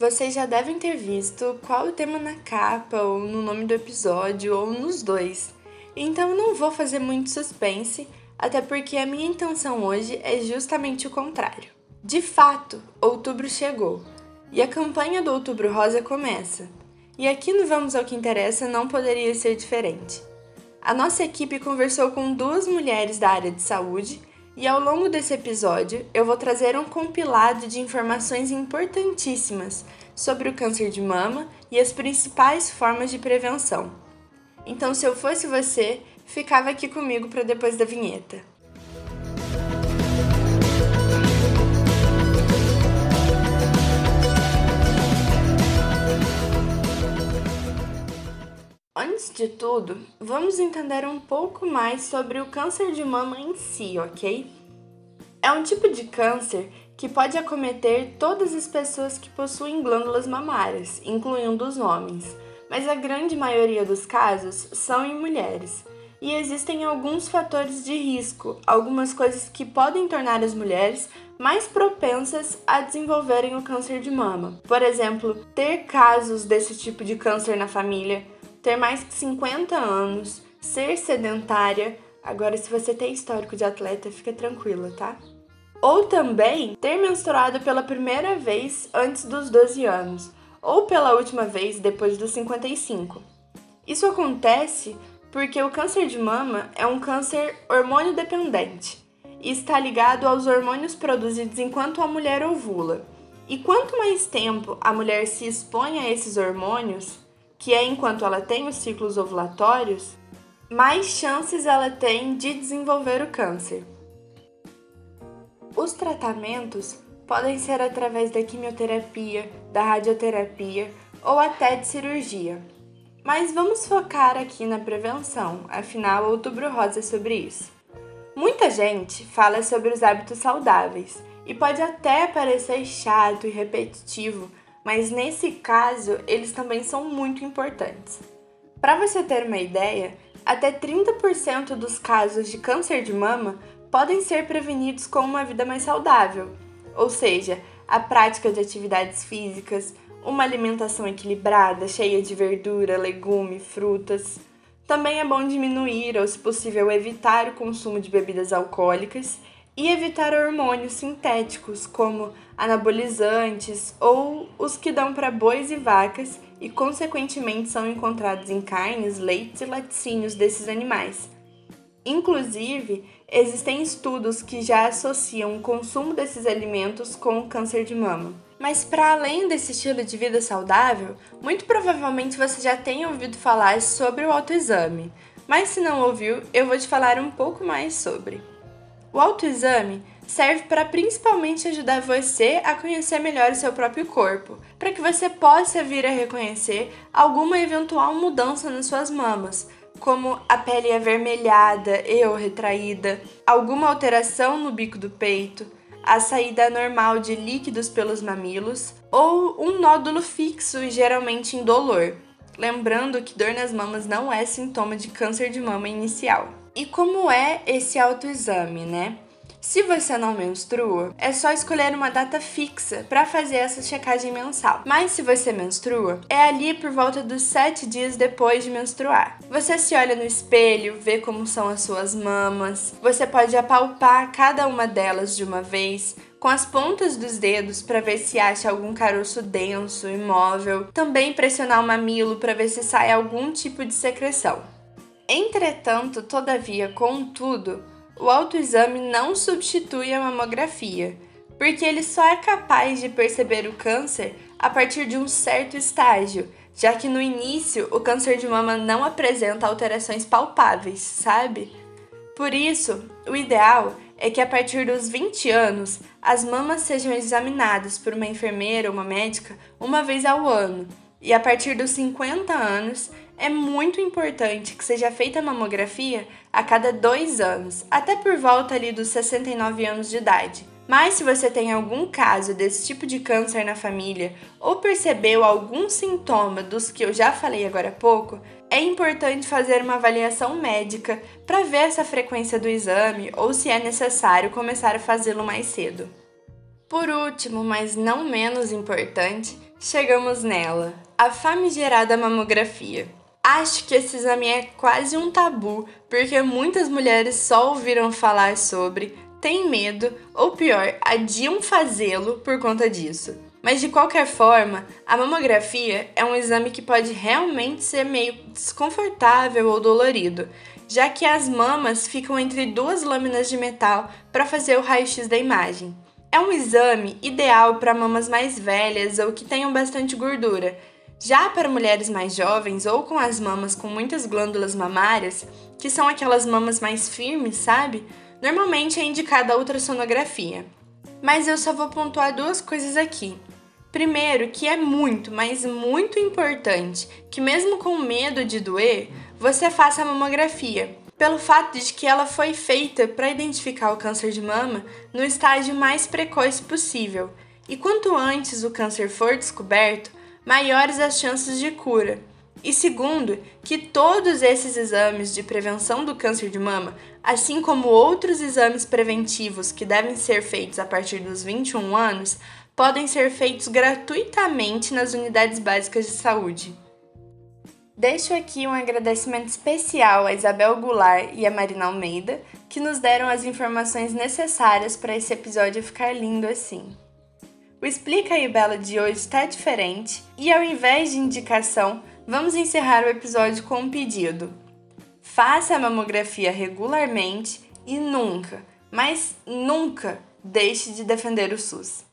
Vocês já devem ter visto qual o tema na capa, ou no nome do episódio, ou nos dois. Então não vou fazer muito suspense, até porque a minha intenção hoje é justamente o contrário. De fato, outubro chegou e a campanha do Outubro Rosa começa. E aqui no Vamos ao que Interessa não poderia ser diferente. A nossa equipe conversou com duas mulheres da área de saúde e ao longo desse episódio eu vou trazer um compilado de informações importantíssimas sobre o câncer de mama e as principais formas de prevenção. Então, se eu fosse você, ficava aqui comigo para depois da vinheta. Antes de tudo, vamos entender um pouco mais sobre o câncer de mama em si, ok? É um tipo de câncer que pode acometer todas as pessoas que possuem glândulas mamárias, incluindo os homens, mas a grande maioria dos casos são em mulheres. E existem alguns fatores de risco, algumas coisas que podem tornar as mulheres mais propensas a desenvolverem o câncer de mama. Por exemplo, ter casos desse tipo de câncer na família ter mais de 50 anos, ser sedentária. Agora, se você tem histórico de atleta, fica tranquila, tá? Ou também ter menstruado pela primeira vez antes dos 12 anos, ou pela última vez depois dos 55. Isso acontece porque o câncer de mama é um câncer hormônio dependente e está ligado aos hormônios produzidos enquanto a mulher ovula. E quanto mais tempo a mulher se expõe a esses hormônios, que é enquanto ela tem os ciclos ovulatórios, mais chances ela tem de desenvolver o câncer. Os tratamentos podem ser através da quimioterapia, da radioterapia ou até de cirurgia. Mas vamos focar aqui na prevenção, afinal, Outubro Rosa é sobre isso. Muita gente fala sobre os hábitos saudáveis e pode até parecer chato e repetitivo mas nesse caso eles também são muito importantes. Para você ter uma ideia, até 30% dos casos de câncer de mama podem ser prevenidos com uma vida mais saudável, ou seja, a prática de atividades físicas, uma alimentação equilibrada, cheia de verdura, legume, frutas. Também é bom diminuir ou, se possível, evitar o consumo de bebidas alcoólicas e evitar hormônios sintéticos como anabolizantes ou os que dão para bois e vacas e, consequentemente, são encontrados em carnes, leites e laticínios desses animais. Inclusive, existem estudos que já associam o consumo desses alimentos com o câncer de mama. Mas para além desse estilo de vida saudável, muito provavelmente você já tenha ouvido falar sobre o autoexame. Mas se não ouviu, eu vou te falar um pouco mais sobre. O autoexame serve para principalmente ajudar você a conhecer melhor o seu próprio corpo, para que você possa vir a reconhecer alguma eventual mudança nas suas mamas, como a pele avermelhada e ou retraída, alguma alteração no bico do peito, a saída anormal de líquidos pelos mamilos ou um nódulo fixo e geralmente indolor. Lembrando que dor nas mamas não é sintoma de câncer de mama inicial. E como é esse autoexame, né? Se você não menstrua, é só escolher uma data fixa para fazer essa checagem mensal. Mas se você menstrua, é ali por volta dos 7 dias depois de menstruar. Você se olha no espelho, vê como são as suas mamas, você pode apalpar cada uma delas de uma vez, com as pontas dos dedos para ver se acha algum caroço denso, imóvel, também pressionar o mamilo para ver se sai algum tipo de secreção. Entretanto, todavia, contudo, o autoexame não substitui a mamografia, porque ele só é capaz de perceber o câncer a partir de um certo estágio, já que no início o câncer de mama não apresenta alterações palpáveis, sabe? Por isso, o ideal é que a partir dos 20 anos as mamas sejam examinadas por uma enfermeira ou uma médica uma vez ao ano, e a partir dos 50 anos é muito importante que seja feita a mamografia a cada dois anos, até por volta ali dos 69 anos de idade. Mas se você tem algum caso desse tipo de câncer na família ou percebeu algum sintoma dos que eu já falei agora há pouco, é importante fazer uma avaliação médica para ver essa frequência do exame ou se é necessário começar a fazê-lo mais cedo. Por último, mas não menos importante, chegamos nela, a famigerada mamografia. Acho que esse exame é quase um tabu, porque muitas mulheres só ouviram falar sobre, têm medo ou pior, adiam fazê-lo por conta disso. Mas de qualquer forma, a mamografia é um exame que pode realmente ser meio desconfortável ou dolorido, já que as mamas ficam entre duas lâminas de metal para fazer o raio-x da imagem. É um exame ideal para mamas mais velhas ou que tenham bastante gordura. Já para mulheres mais jovens ou com as mamas com muitas glândulas mamárias, que são aquelas mamas mais firmes, sabe? Normalmente é indicada a ultrassonografia. Mas eu só vou pontuar duas coisas aqui. Primeiro, que é muito, mas muito importante que, mesmo com medo de doer, você faça a mamografia, pelo fato de que ela foi feita para identificar o câncer de mama no estágio mais precoce possível, e quanto antes o câncer for descoberto, maiores as chances de cura. E segundo, que todos esses exames de prevenção do câncer de mama, assim como outros exames preventivos que devem ser feitos a partir dos 21 anos, podem ser feitos gratuitamente nas unidades básicas de saúde. Deixo aqui um agradecimento especial a Isabel Goulart e a Marina Almeida, que nos deram as informações necessárias para esse episódio ficar lindo assim. O Explica aí Bela de hoje está diferente e, ao invés de indicação, vamos encerrar o episódio com um pedido. Faça a mamografia regularmente e nunca, mas nunca, deixe de defender o SUS.